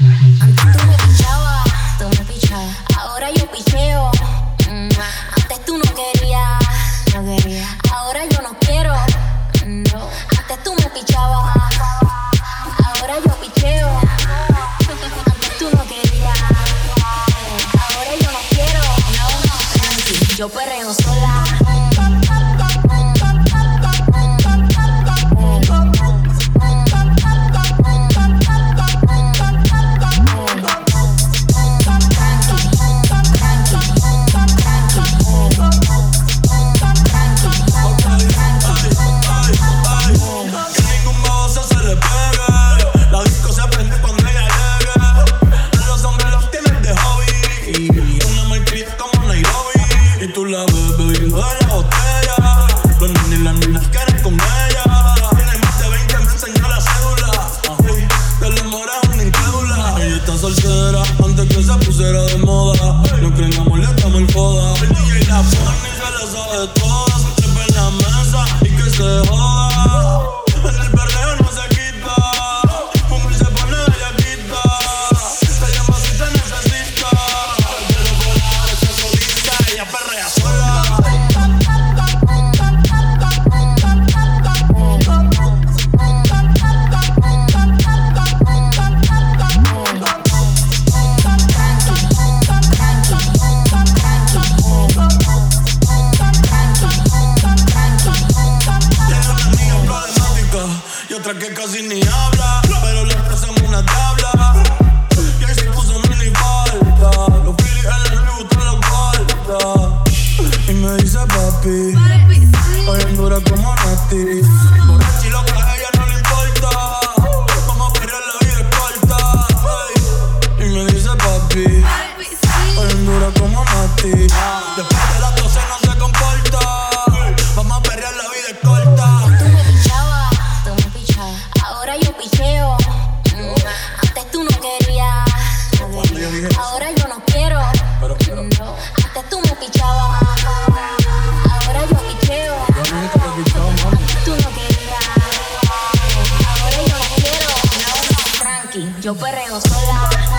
Antes tú me pichabas, tú me pichabas. Ahora yo picheo. Mm, antes tú no querías, no quería. Ahora yo no quiero. No. Antes tú me pichabas. Ahora yo picheo. Antes tú no querías. Ahora yo no quiero. No, no. Yo perreo sola. tú la bebes y la botella. Los nenes y las niñas quieren casi ni habla, pero le expresamos una tabla. Y ahí se puso mini falta. Los Philly en el Louis Vuitton los guarda. Y me dice papi, hoy en dura como Nati. Borracha y loca, a ella no le importa. Vamos a perder la vida corta. Hey. Y me dice papi, hoy en dura como Nati. Después de la Ahora yo no quiero. Pero quiero. Antes tú me pichabas. Ahora yo picheo. Yo. Tú no querías. Ahora yo no quiero. No, no, tranqui. Yo perreo sola.